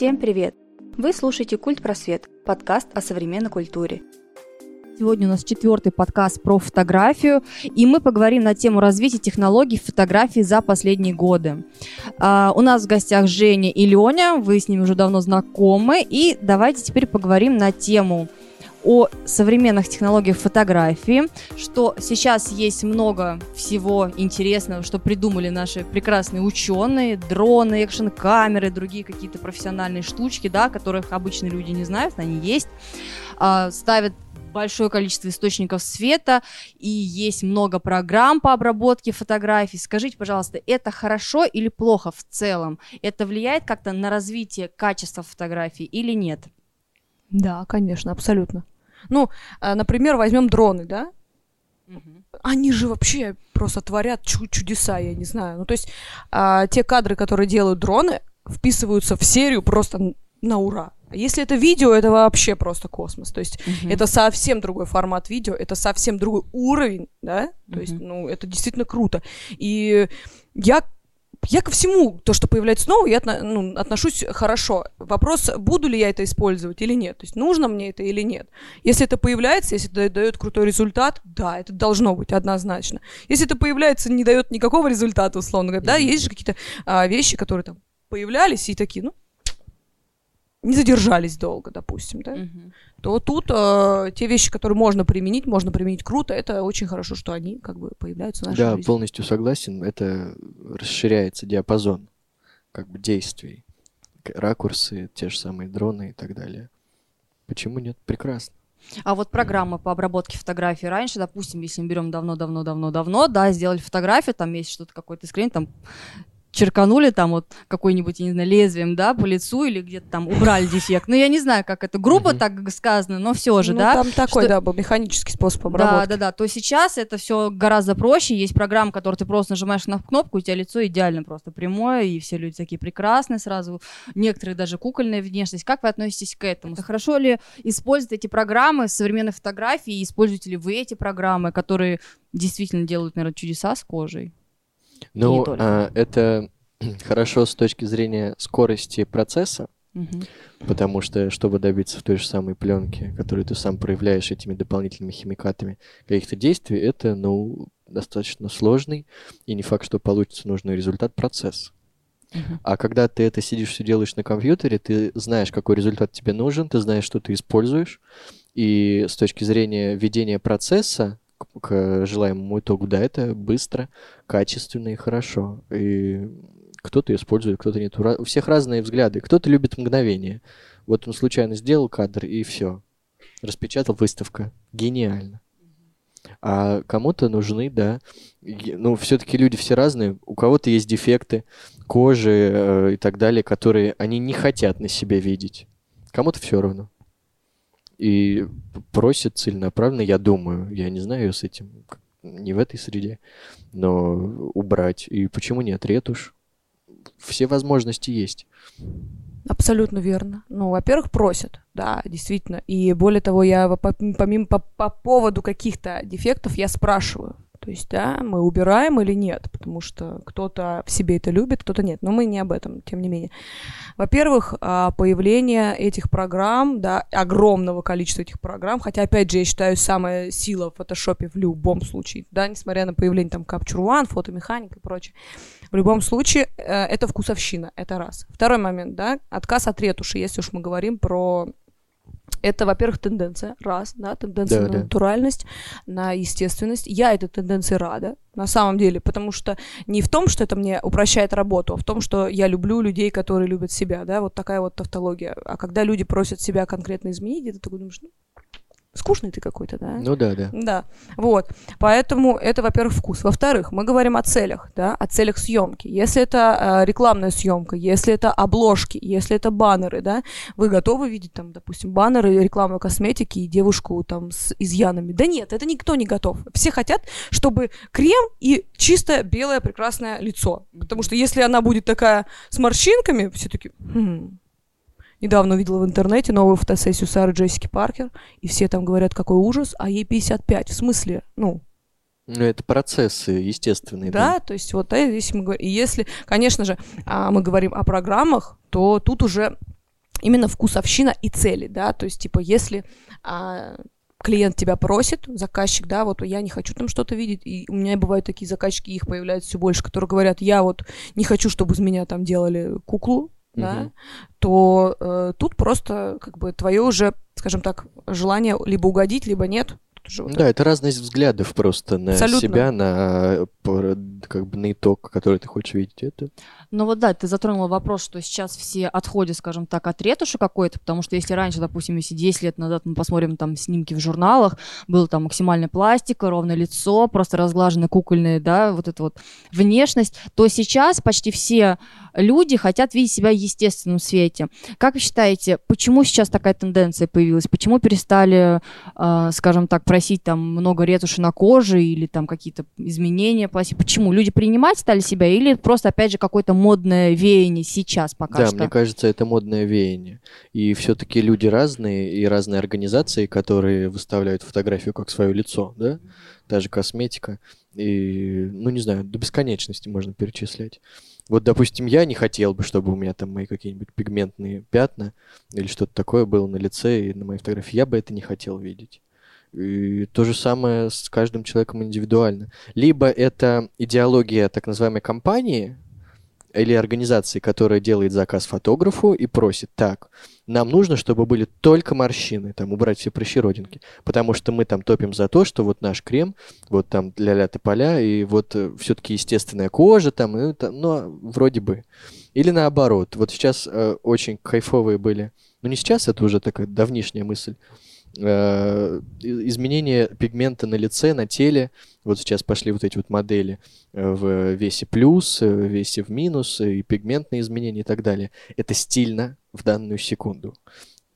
Всем привет! Вы слушаете «Культ Просвет» – подкаст о современной культуре. Сегодня у нас четвертый подкаст про фотографию, и мы поговорим на тему развития технологий фотографии за последние годы. А, у нас в гостях Женя и Леня, вы с ними уже давно знакомы, и давайте теперь поговорим на тему – о современных технологиях фотографии, что сейчас есть много всего интересного, что придумали наши прекрасные ученые, дроны, экшн-камеры, другие какие-то профессиональные штучки, да, которых обычные люди не знают, они есть, а, ставят большое количество источников света, и есть много программ по обработке фотографий. Скажите, пожалуйста, это хорошо или плохо в целом? Это влияет как-то на развитие качества фотографий или нет? Да, конечно, абсолютно. Ну, а, например, возьмем дроны, да? Угу. Они же вообще просто творят чудеса, я не знаю. Ну, то есть а, те кадры, которые делают дроны, вписываются в серию просто на ура. Если это видео, это вообще просто космос. То есть uh это совсем другой формат видео, это совсем другой уровень, да? То uh есть, ну, это действительно круто. И я я ко всему, то, что появляется снова, я ну, отношусь хорошо. Вопрос, буду ли я это использовать или нет. То есть нужно мне это или нет. Если это появляется, если это дает крутой результат, да, это должно быть однозначно. Если это появляется, не дает никакого результата, условно говоря, да, есть же какие-то а, вещи, которые там появлялись и такие, ну, не задержались долго, допустим, да, угу. то тут э, те вещи, которые можно применить, можно применить круто, это очень хорошо, что они как бы появляются в нашей да, жизни. Да, полностью согласен, это расширяется диапазон как бы действий, ракурсы, те же самые дроны и так далее. Почему нет? Прекрасно. А вот программы по обработке фотографий раньше, допустим, если мы берем давно-давно-давно-давно, да, сделали фотографию, там есть что-то какой-то скрин, там черканули там вот какой-нибудь, не знаю, лезвием, да, по лицу или где-то там убрали дефект. Ну, я не знаю, как это грубо так сказано, но все же, ну, да. там такой, что... да, был механический способ обработки. Да, да, да. То сейчас это все гораздо проще. Есть программа, которую ты просто нажимаешь на кнопку, у тебя лицо идеально просто прямое, и все люди такие прекрасные сразу. Некоторые даже кукольная внешность. Как вы относитесь к этому? Хорошо ли использовать эти программы современной фотографии? Используете ли вы эти программы, которые действительно делают, наверное, чудеса с кожей? Ну, а, это хорошо с точки зрения скорости процесса, угу. потому что, чтобы добиться в той же самой пленке, которую ты сам проявляешь этими дополнительными химикатами каких-то действий, это, ну, достаточно сложный и не факт, что получится нужный результат процесс. Uh-huh. А когда ты это сидишь, все делаешь на компьютере, ты знаешь, какой результат тебе нужен, ты знаешь, что ты используешь, и с точки зрения ведения процесса к желаемому итогу. Да, это быстро, качественно и хорошо. И кто-то использует, кто-то нет. У всех разные взгляды. Кто-то любит мгновение. Вот он случайно сделал кадр, и все. Распечатал выставка. Гениально. А кому-то нужны, да. Ну, все-таки люди все разные. У кого-то есть дефекты кожи э, и так далее, которые они не хотят на себе видеть. Кому-то все равно и просит целенаправленно, я думаю, я не знаю с этим, не в этой среде, но убрать. И почему нет? Ретушь. Все возможности есть. Абсолютно верно. Ну, во-первых, просят, да, действительно. И более того, я помимо по, по поводу каких-то дефектов я спрашиваю, то есть, да, мы убираем или нет, потому что кто-то в себе это любит, кто-то нет. Но мы не об этом, тем не менее. Во-первых, а, появление этих программ, да, огромного количества этих программ, хотя, опять же, я считаю, самая сила в фотошопе в любом случае, да, несмотря на появление там Capture One, фотомеханика и прочее. В любом случае, э, это вкусовщина, это раз. Второй момент, да, отказ от ретуши, если уж мы говорим про это, во-первых, тенденция, раз, да, тенденция да, на да. натуральность, на естественность. Я этой тенденции рада, на самом деле, потому что не в том, что это мне упрощает работу, а в том, что я люблю людей, которые любят себя, да, вот такая вот тавтология. А когда люди просят себя конкретно изменить, ты такой думаешь, ну, скучный ты какой-то, да? Ну да, да. Да, вот. Поэтому это, во-первых, вкус. Во-вторых, мы говорим о целях, да, о целях съемки. Если это э, рекламная съемка, если это обложки, если это баннеры, да, вы готовы видеть там, допустим, баннеры рекламы косметики и девушку там с изъянами? Да нет, это никто не готов. Все хотят, чтобы крем и чисто белое прекрасное лицо. Потому что если она будет такая с морщинками, все таки хм, Недавно увидела в интернете новую фотосессию Сары Джессики Паркер, и все там говорят, какой ужас, а ей 55. В смысле, ну, ну, это процессы естественные. Да, да? то есть вот если мы говорим, и если, конечно же, а, мы говорим о программах, то тут уже именно вкусовщина и цели, да, то есть, типа, если а, клиент тебя просит, заказчик, да, вот я не хочу там что-то видеть, и у меня бывают такие заказчики, их появляется все больше, которые говорят, я вот не хочу, чтобы из меня там делали куклу, да, то э, тут просто как бы твое уже, скажем так, желание либо угодить, либо нет, же вот да, это разность взглядов просто на Абсолютно. себя, на как бы на итог, который ты хочешь видеть. Это ну вот да, ты затронула вопрос, что сейчас все отходят, скажем так, от ретуши какой-то, потому что если раньше, допустим, если 10 лет назад мы посмотрим там снимки в журналах, был там максимальная пластика, ровное лицо, просто разглаженные кукольные, да, вот эта вот внешность, то сейчас почти все люди хотят видеть себя в естественном свете. Как вы считаете, почему сейчас такая тенденция появилась? Почему перестали, э, скажем так, просить там много ретуши на коже или там какие-то изменения пластики? Почему? Люди принимать стали себя или просто, опять же, какой-то модное веяние сейчас пока да, что. Да, мне кажется, это модное веяние. И все-таки люди разные, и разные организации, которые выставляют фотографию как свое лицо, да, та же косметика. И, ну, не знаю, до бесконечности можно перечислять. Вот, допустим, я не хотел бы, чтобы у меня там мои какие-нибудь пигментные пятна или что-то такое было на лице и на моей фотографии. Я бы это не хотел видеть. И то же самое с каждым человеком индивидуально. Либо это идеология так называемой компании, или организации, которая делает заказ фотографу и просит, так, нам нужно, чтобы были только морщины, там, убрать все прыщи родинки, потому что мы там топим за то, что вот наш крем, вот там ля-ля поля и вот э, все-таки естественная кожа там, и, там, ну, вроде бы. Или наоборот, вот сейчас э, очень кайфовые были, ну не сейчас, это уже такая давнишняя мысль, изменение пигмента на лице, на теле. Вот сейчас пошли вот эти вот модели э, в весе плюс, э, в весе в минус, и пигментные изменения и так далее. Это стильно в данную секунду.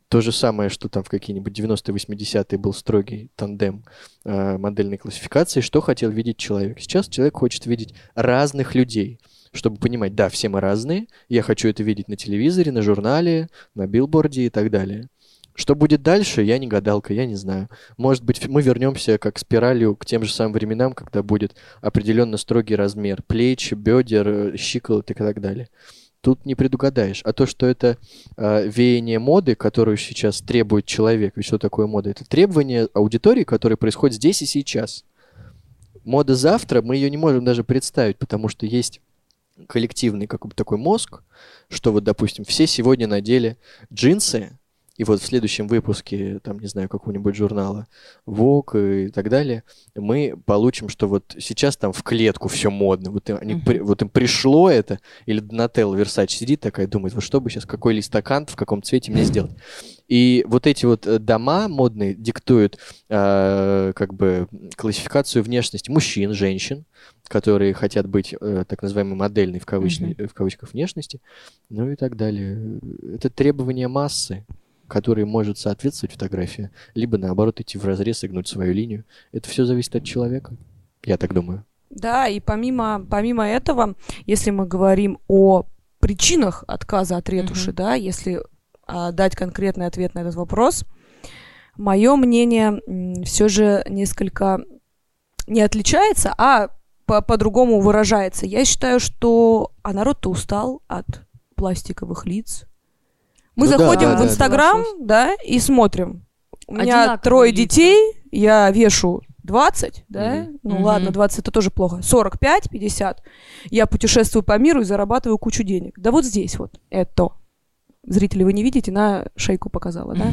То же самое, что там в какие-нибудь 90-е, 80-е был строгий тандем э, модельной классификации, что хотел видеть человек. Сейчас человек хочет видеть разных людей, чтобы понимать, да, все мы разные, я хочу это видеть на телевизоре, на журнале, на билборде и так далее. Что будет дальше, я не гадалка, я не знаю. Может быть, мы вернемся как спиралью к тем же самым временам, когда будет определенно строгий размер плеч, бедер, э, щиколоток и так далее. Тут не предугадаешь. А то, что это э, веяние моды, которую сейчас требует человек, ведь что такое мода? Это требование аудитории, которое происходит здесь и сейчас. Мода завтра, мы ее не можем даже представить, потому что есть коллективный как бы такой мозг, что вот, допустим, все сегодня надели джинсы, и вот в следующем выпуске, там, не знаю, какого-нибудь журнала Vogue и так далее, мы получим, что вот сейчас там в клетку все модно. Вот, они, uh-huh. вот им пришло это, или Donatella Versace сидит такая, думает, вот что бы сейчас, какой листакант, в каком цвете мне сделать. И вот эти вот э, дома модные диктуют э, как бы классификацию внешности мужчин, женщин, которые хотят быть э, так называемой модельной в, кавычной, uh-huh. в кавычках внешности, ну и так далее. Это требование массы который может соответствовать фотографии, либо наоборот идти в разрез и гнуть свою линию. Это все зависит от человека, я так думаю. Да, и помимо, помимо этого, если мы говорим о причинах отказа от ретуши, mm-hmm. да, если а, дать конкретный ответ на этот вопрос, мое мнение все же несколько не отличается, а по- по-другому выражается. Я считаю, что а народ-то устал от пластиковых лиц, мы ну, заходим да, в Инстаграм, да, да, и смотрим. У меня трое лица. детей, я вешу 20, да? Mm-hmm. Ну mm-hmm. ладно, 20 это тоже плохо. 45, 50. Я путешествую по миру и зарабатываю кучу денег. Да вот здесь вот это. Зрители вы не видите, на шейку показала, да?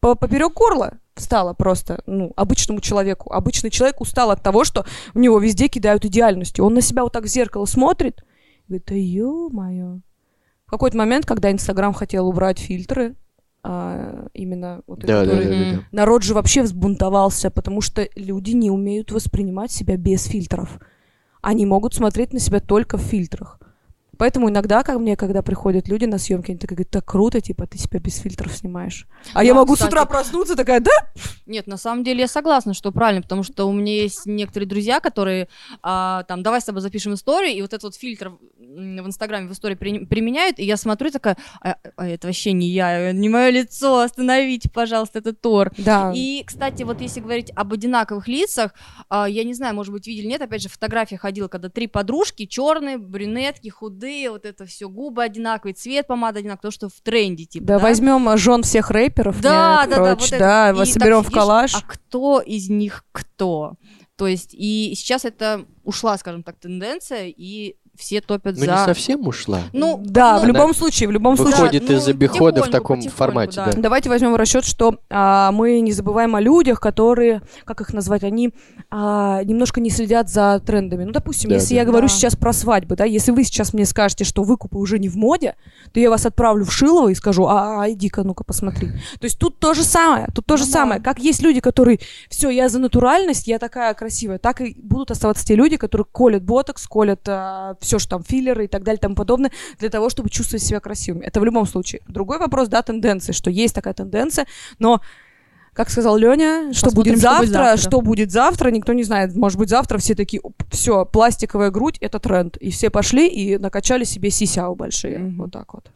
По поперек горла встала просто, ну, обычному человеку. Обычный человек устал от того, что в него везде кидают идеальностью. Он на себя вот так в зеркало смотрит, говорит, да ё-моё, в какой-то момент, когда Инстаграм хотел убрать фильтры, а, именно вот да, который... да, да, да, народ же вообще взбунтовался, потому что люди не умеют воспринимать себя без фильтров. Они могут смотреть на себя только в фильтрах. Поэтому иногда ко мне, когда приходят люди на съемки, они такие говорят, так круто, типа, ты себя без фильтров снимаешь. А да, я могу кстати... с утра проснуться, такая, да? Нет, на самом деле я согласна, что правильно, потому что у меня есть некоторые друзья, которые, а, там, давай с тобой запишем историю, и вот этот вот фильтр в Инстаграме в истории при, применяют, и я смотрю такая, а, а это вообще не я, не мое лицо, остановите, пожалуйста, это Тор. Да. И, кстати, вот если говорить об одинаковых лицах, а, я не знаю, может быть, видели, нет, опять же, фотография ходила, когда три подружки, черные, брюнетки, худые, худые, вот это все, губы одинаковые, цвет помады одинаковый, то, что в тренде, типа. Да, да? возьмем а, жен всех рэперов. Да, нет, да, короче, да, вот да. И соберем в коллаж. сидишь, А кто из них кто? То есть, и сейчас это ушла, скажем так, тенденция, и все топят Ну, за... не совсем ушла. Ну, Да, ну, в любом случае, в любом случае. Выходит ну, из обихода в таком формате, да. да. Давайте возьмем в расчет, что а, мы не забываем о людях, которые, как их назвать, они а, немножко не следят за трендами. Ну, допустим, Да, если да. я говорю Да. сейчас про свадьбы, да, если вы сейчас мне скажете, что выкупы уже не в моде, то я вас отправлю в Шилово и скажу, а, а иди-ка, ну-ка, посмотри. То есть тут то же самое, тут то же Ну да. самое. Как есть люди, которые, все, я за натуральность, я такая красивая, так и будут оставаться те люди, которые колят ботокс, колят все, что там филлеры и так далее и тому подобное, для того, чтобы чувствовать себя красивыми. Это в любом случае. Другой вопрос, да, тенденции, что есть такая тенденция, но как сказал Леня, что Посмотрим, будет что будет завтра, завтра. что будет завтра, никто не знает. Может быть, завтра все такие, все, пластиковая грудь — это тренд. И все пошли и накачали себе сисяу большие. Мгм. Вот так вот.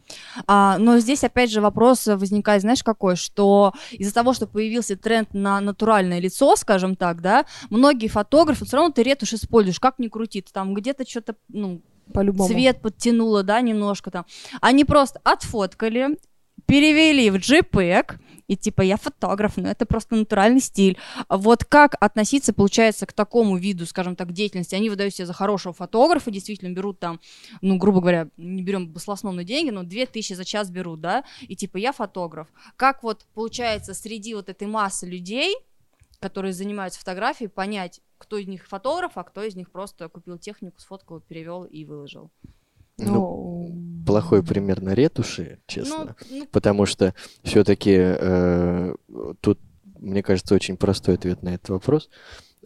А, но здесь опять же вопрос возникает, знаешь, какой, что из-за того, что появился тренд на натуральное лицо, скажем так, да, многие фотографы, все равно ты ретушь используешь, как ни крути, ты там где-то что-то, ну, По-любому. цвет подтянула, да, немножко там. Они просто отфоткали, перевели в JPEG, и типа я фотограф, ну это просто натуральный стиль. Вот как относиться, получается, к такому виду, скажем так, деятельности? Они выдают себя за хорошего фотографа, действительно берут там, ну, грубо говоря, не берем баслосновные деньги, но 2000 за час берут, да, и типа я фотограф. Как вот получается среди вот этой массы людей, которые занимаются фотографией, понять, кто из них фотограф, а кто из них просто купил технику, сфоткал, перевел и выложил. Ну, плохой пример на ретуши, честно. Ну, ну, Потому что все-таки тут, мне кажется, очень простой ответ на этот вопрос.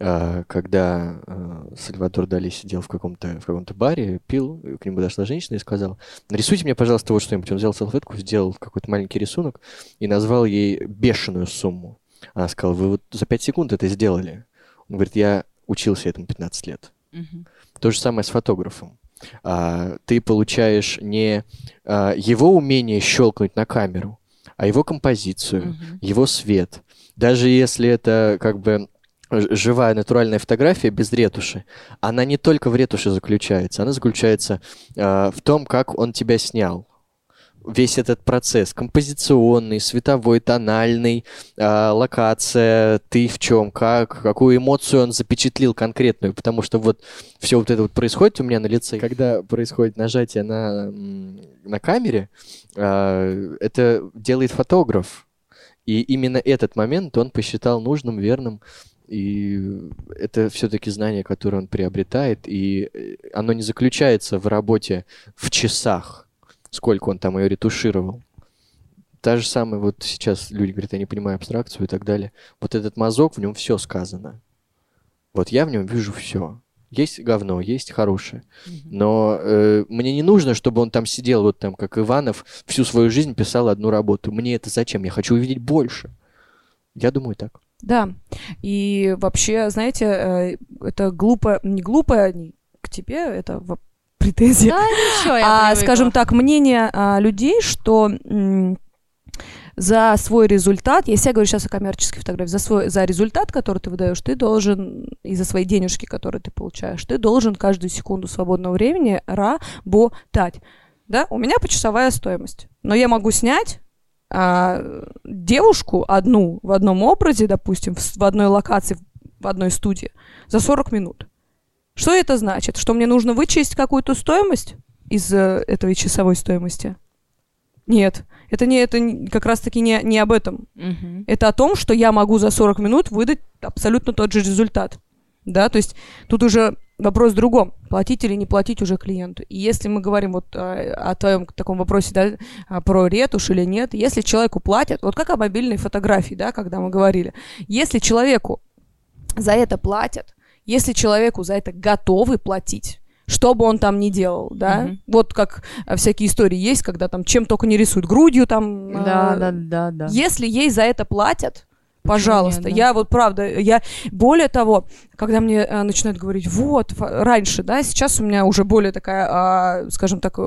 А, Когда э, Сальвадор Дали сидел в каком-то в каком-то баре, пил, к нему подошла женщина и сказала, нарисуйте мне, пожалуйста, вот что-нибудь. Он взял салфетку, сделал какой-то маленький рисунок и назвал ей бешеную сумму. Она сказала, вы вот за 5 секунд это сделали. Он говорит, я учился этому 15 лет. мгм. То же самое с фотографом. А, ты получаешь не а, его умение щелкнуть на камеру, а его композицию, Мгм. его свет. Даже если это как бы живая натуральная фотография без ретуши, она не только в ретуши заключается, она заключается а, в том, как он тебя снял. Весь этот процесс композиционный, световой, тональный, а, локация, ты в чем, как, какую эмоцию он запечатлил конкретную, потому что вот все вот это вот происходит у меня на лице. Когда происходит нажатие на, на камере, а, это делает фотограф. И именно этот момент он посчитал нужным, верным. И это все-таки знание, которое он приобретает, и э, оно не заключается в работе в часах, сколько он там ее ретушировал. Та же самая, вот сейчас люди говорят, я не понимаю абстракцию и так далее. Вот этот мазок, в нем все сказано. Вот я в нем вижу все. Есть говно, есть хорошее. Но э, мне не нужно, чтобы он там сидел, вот там, как Иванов, всю свою жизнь писал одну работу. Мне это зачем? Я хочу увидеть больше. Я думаю так. Да. И вообще, знаете, э, это глупо, не глупо к тебе, это претензия. Да, ничего, я а, скажем так, мнение а, людей, что за свой результат, если я говорю сейчас о коммерческой фотографии, за свой за результат, который ты выдаешь, ты должен и за свои денежки, которые ты получаешь, ты должен каждую секунду свободного времени работать. Да, у меня почасовая стоимость, но я могу снять а, девушку одну в одном образе, допустим, в, в одной локации, в одной студии за 40 минут. Что это значит? Что мне нужно вычесть какую-то стоимость из э, этой часовой стоимости? Нет, это не это как раз-таки не, не об этом. Мгм. Это о том, что я могу за 40 минут выдать абсолютно тот же результат. Да, то есть тут уже вопрос в другом, платить или не платить уже клиенту. И если мы говорим вот э, о твоем таком вопросе, да, а, про ретушь или нет, если человеку платят, вот как о мобильной фотографии, да, когда мы говорили, если человеку за это платят, если человеку за это готовы платить, что бы он там ни делал, да, Мгм. вот как э, всякие истории есть, когда там чем только не рисуют, грудью там. Да, э, да, да, да. Если ей за это платят, Пожалуйста, нет, да? я вот правда, я более того, когда мне э, начинают говорить, вот раньше, да, сейчас у меня уже более такая, э, скажем так,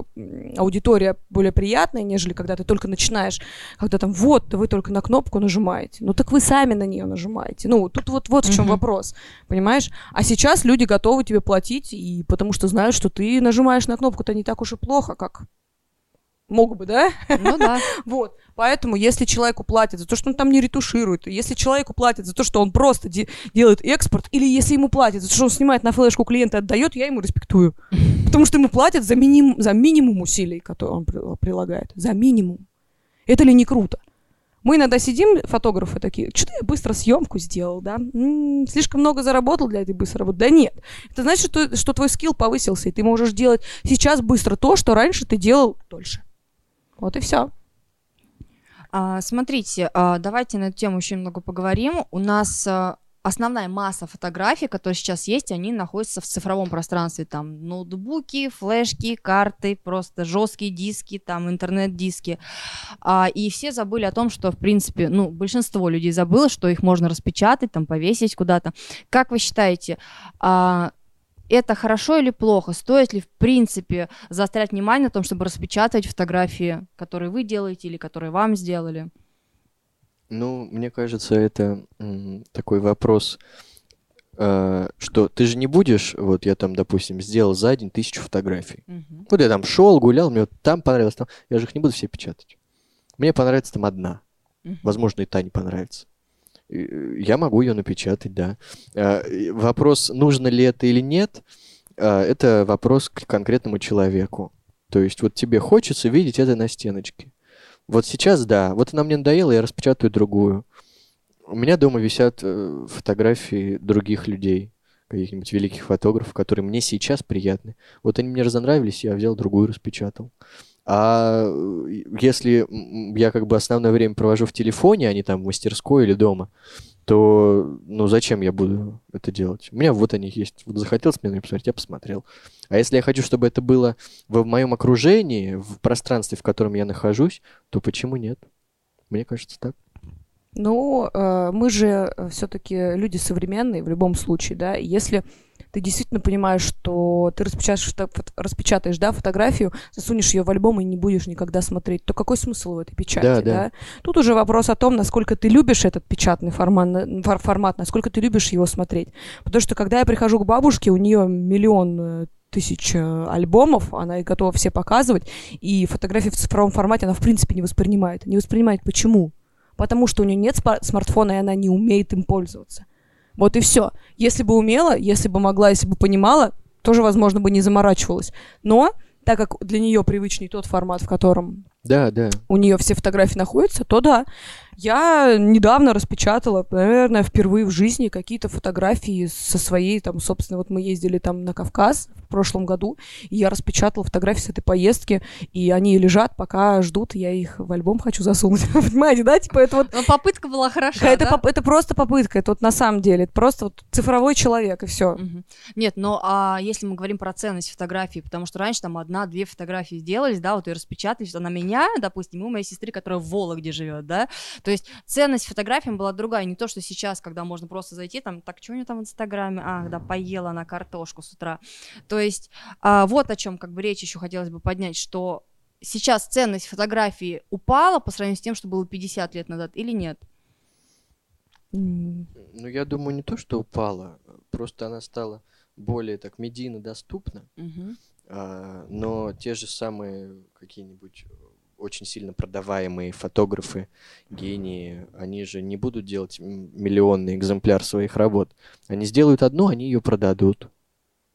аудитория более приятная, нежели когда ты только начинаешь, когда там вот, вы только на кнопку нажимаете, ну так вы сами на нее нажимаете, ну тут вот вот в чем uh вопрос, понимаешь? А сейчас люди готовы тебе платить и потому что знают, что ты нажимаешь на кнопку-то не так уж и плохо, как мог бы, да? Ну да. вот. Поэтому, если человеку платят за то, что он там не ретуширует, если человеку платят за то, что он просто де- делает экспорт, или если ему платят за то, что он снимает на флешку клиента и отдает, я ему респектую. Потому что ему платят за, миним- за минимум усилий, которые он при- прилагает. За минимум. Это ли не круто? Мы иногда сидим, фотографы такие, что-то я быстро съемку сделал, да? М-м, слишком много заработал для этой быстрой работы. Да нет. Это значит, что, что твой скилл повысился, и ты можешь делать сейчас быстро то, что раньше ты делал дольше. Вот и все. А, смотрите, а, давайте на эту тему еще немного поговорим. У нас а, основная масса фотографий, которые сейчас есть, они находятся в цифровом пространстве. Там ноутбуки, флешки, карты, просто жесткие диски, там интернет-диски. А, и все забыли о том, что, в принципе, ну, большинство людей забыло, что их можно распечатать, там, повесить куда-то. Как вы считаете, а, это хорошо или плохо? Стоит ли, в принципе, заострять внимание на том, чтобы распечатать фотографии, которые вы делаете или которые вам сделали? Ну, мне кажется, это такой вопрос, э, что ты же не будешь, вот я там, допустим, сделал за день тысячу фотографий. Угу. Вот я там шел, гулял, мне вот там понравилось, там, я же их не буду все печатать. Мне понравится там одна. Угу. Возможно, и та не понравится. Я могу ее напечатать, да. А, вопрос, нужно ли это или нет, а, это вопрос к конкретному человеку. То есть вот тебе хочется видеть это на стеночке. Вот сейчас, да, вот она мне надоела, я распечатаю другую. У меня дома висят э, фотографии других людей, каких-нибудь великих фотографов, которые мне сейчас приятны. Вот они мне разонравились, я взял другую, распечатал. А э, если я как бы основное время провожу в телефоне, а не там в мастерской или дома, то ну зачем я буду это делать? У меня вот они есть. Вот захотелось мне посмотреть, я посмотрел. А если я хочу, чтобы это было в моем окружении, в пространстве, в котором я нахожусь, то почему нет? Мне кажется так. Ну, э, мы же э, все-таки люди современные в любом случае, да. Если ты действительно понимаешь, что ты распечатаешь, распечатаешь да, фотографию, засунешь ее в альбом и не будешь никогда смотреть, то какой смысл в этой печати? Да, да. да? Тут уже вопрос о том, насколько ты любишь этот печатный формат, формат, насколько ты любишь его смотреть. Потому что когда я прихожу к бабушке, у нее миллион э, тысяч альбомов, она их готова все показывать, и фотографии в цифровом формате она в принципе не воспринимает. Не воспринимает почему? Потому что у нее нет смартфона, и она не умеет им пользоваться. Вот и все. Если бы умела, если бы могла, если бы понимала, тоже, возможно, бы не заморачивалась. Но так как для нее привычнее тот формат, в котором да, да. у нее все фотографии находятся, то да. Я недавно распечатала, наверное, впервые в жизни какие-то фотографии со своей, там, собственно, вот мы ездили там на Кавказ в прошлом году, и я распечатала фотографии с этой поездки, и они лежат, пока ждут, я их в альбом хочу засунуть. Понимаете, да? Типа это вот... Но попытка была хорошая, это, да? по- это просто попытка, это вот на самом деле, это просто вот цифровой человек, и все. Угу. Нет, но а если мы говорим про ценность фотографии, потому что раньше там одна-две фотографии сделались, да, вот и распечатались, на меня, допустим, и у моей сестры, которая в Вологде живет, да, то есть ценность фотографиям была другая, не то, что сейчас, когда можно просто зайти, там, так, что у нее там в Инстаграме? Ах, да, поела на картошку с утра. То есть а, вот о чем как бы речь еще хотелось бы поднять, что сейчас ценность фотографии упала по сравнению с тем, что было 50 лет назад, или нет? Ну, я думаю, не то, что упала, просто она стала более так медийно доступна, угу. а, но те же самые какие-нибудь очень сильно продаваемые фотографы, гении, они же не будут делать миллионный экземпляр своих работ. Они сделают одну, они ее продадут.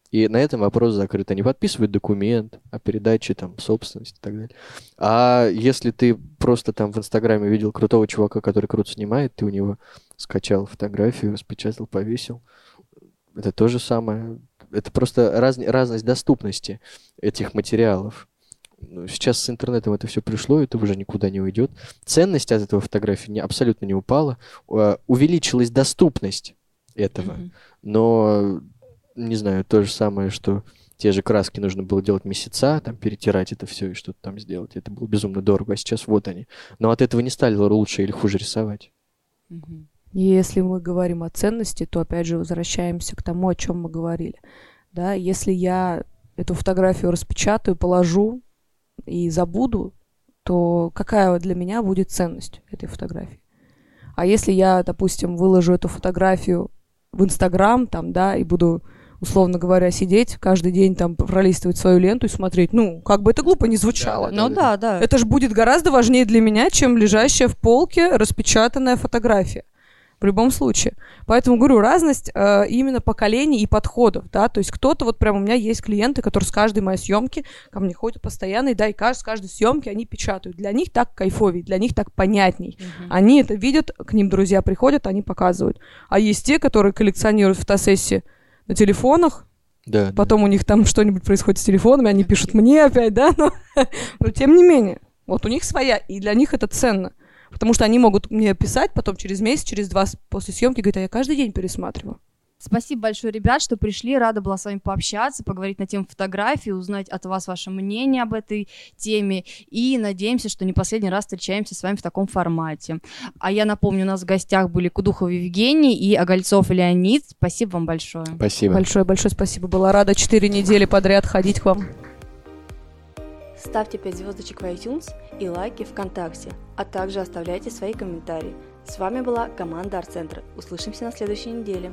И на этом вопрос закрыт. Они подписывают документ о передаче там собственности и так далее. А если ты просто там в Инстаграме видел крутого чувака, который круто снимает, ты у него скачал фотографию, распечатал, повесил, это то же самое. Это просто раз, разность доступности этих материалов. Ну, сейчас с интернетом это все пришло, это уже никуда не уйдет. Ценность от этого фотографии не, абсолютно не упала. Uh, увеличилась доступность этого. Mm-hmm. Но, не знаю, то же самое, что те же краски нужно было делать месяца, там перетирать это все и что-то там сделать. Это было безумно дорого, а сейчас вот они. Но от этого не стали лучше или хуже рисовать. Mm-hmm. Если мы говорим о ценности, то опять же возвращаемся к тому, о чем мы говорили. Да, если я эту фотографию распечатаю, положу и забуду, то какая для меня будет ценность этой фотографии? А если я, допустим, выложу эту фотографию в Инстаграм, там, да, и буду условно говоря, сидеть каждый день там пролистывать свою ленту и смотреть. Ну, как бы это глупо не звучало. Да, ну да, да. Это же будет гораздо важнее для меня, чем лежащая в полке распечатанная фотография в любом случае. Поэтому говорю, разность э, именно поколений и подходов, да, то есть кто-то, вот прям у меня есть клиенты, которые с каждой моей съемки ко мне ходят постоянно, и да, и с каждой съемки они печатают. Для них так кайфовей, для них так понятней. Uh-huh. Они это видят, к ним друзья приходят, они показывают. А есть те, которые коллекционируют фотосессии на телефонах, да, потом да. у них там что-нибудь происходит с телефонами, они пишут мне опять, да, но, но тем не менее, вот у них своя, и для них это ценно. Потому что они могут мне писать потом через месяц, через два после съемки, говорят, а я каждый день пересматриваю. Спасибо большое, ребят, что пришли. Рада была с вами пообщаться, поговорить на тему фотографии, узнать от вас ваше мнение об этой теме. И надеемся, что не последний раз встречаемся с вами в таком формате. А я напомню, у нас в гостях были Кудухов Евгений и Огольцов Леонид. Спасибо вам большое. Спасибо. Большое-большое спасибо. Была рада четыре недели подряд ходить к вам. Ставьте 5 звездочек в iTunes и лайки ВКонтакте, а также оставляйте свои комментарии. С вами была команда Арт-центра. Услышимся на следующей неделе.